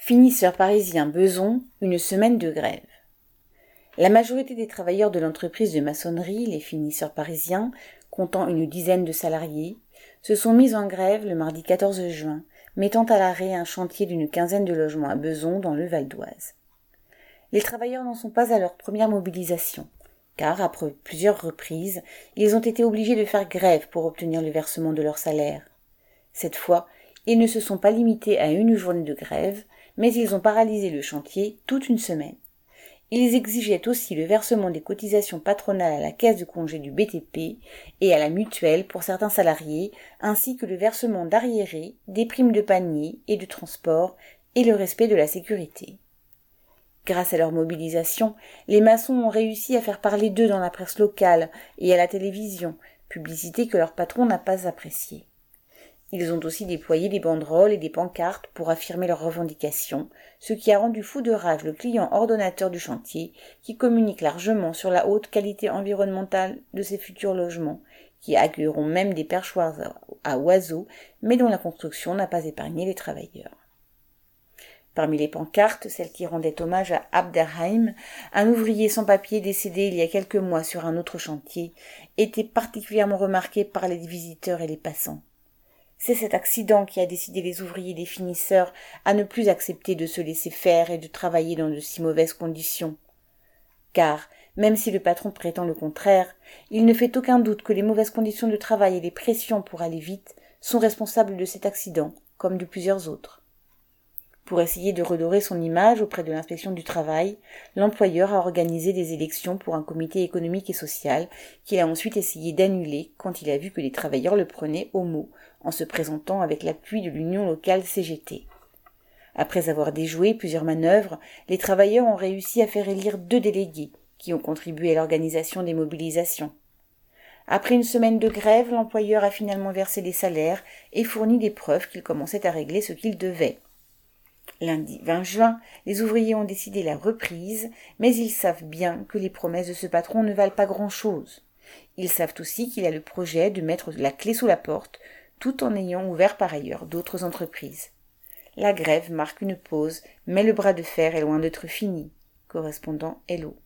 Finisseur parisien Beson, une semaine de grève. La majorité des travailleurs de l'entreprise de maçonnerie, les finisseurs parisiens, comptant une dizaine de salariés, se sont mis en grève le mardi 14 juin, mettant à l'arrêt un chantier d'une quinzaine de logements à Beson dans le Val d'Oise. Les travailleurs n'en sont pas à leur première mobilisation, car après plusieurs reprises, ils ont été obligés de faire grève pour obtenir le versement de leur salaire. Cette fois, ils ne se sont pas limités à une journée de grève, mais ils ont paralysé le chantier toute une semaine. Ils exigeaient aussi le versement des cotisations patronales à la caisse de congé du BTP et à la mutuelle pour certains salariés, ainsi que le versement d'arriérés, des primes de panier et de transport et le respect de la sécurité. Grâce à leur mobilisation, les maçons ont réussi à faire parler d'eux dans la presse locale et à la télévision, publicité que leur patron n'a pas appréciée. Ils ont aussi déployé des banderoles et des pancartes pour affirmer leurs revendications, ce qui a rendu fou de rage le client ordonnateur du chantier, qui communique largement sur la haute qualité environnementale de ces futurs logements, qui accueilleront même des perchoirs à oiseaux, mais dont la construction n'a pas épargné les travailleurs. Parmi les pancartes, celle qui rendait hommage à Abderheim, un ouvrier sans papier décédé il y a quelques mois sur un autre chantier, était particulièrement remarquée par les visiteurs et les passants. C'est cet accident qui a décidé les ouvriers des finisseurs à ne plus accepter de se laisser faire et de travailler dans de si mauvaises conditions. Car, même si le patron prétend le contraire, il ne fait aucun doute que les mauvaises conditions de travail et les pressions pour aller vite sont responsables de cet accident, comme de plusieurs autres. Pour essayer de redorer son image auprès de l'inspection du travail, l'employeur a organisé des élections pour un comité économique et social qu'il a ensuite essayé d'annuler quand il a vu que les travailleurs le prenaient au mot en se présentant avec l'appui de l'union locale CGT. Après avoir déjoué plusieurs manœuvres, les travailleurs ont réussi à faire élire deux délégués qui ont contribué à l'organisation des mobilisations. Après une semaine de grève, l'employeur a finalement versé les salaires et fourni des preuves qu'il commençait à régler ce qu'il devait. Lundi 20 juin, les ouvriers ont décidé la reprise, mais ils savent bien que les promesses de ce patron ne valent pas grand-chose. Ils savent aussi qu'il a le projet de mettre la clé sous la porte, tout en ayant ouvert par ailleurs d'autres entreprises. La grève marque une pause, mais le bras de fer est loin d'être fini. Correspondant Hello.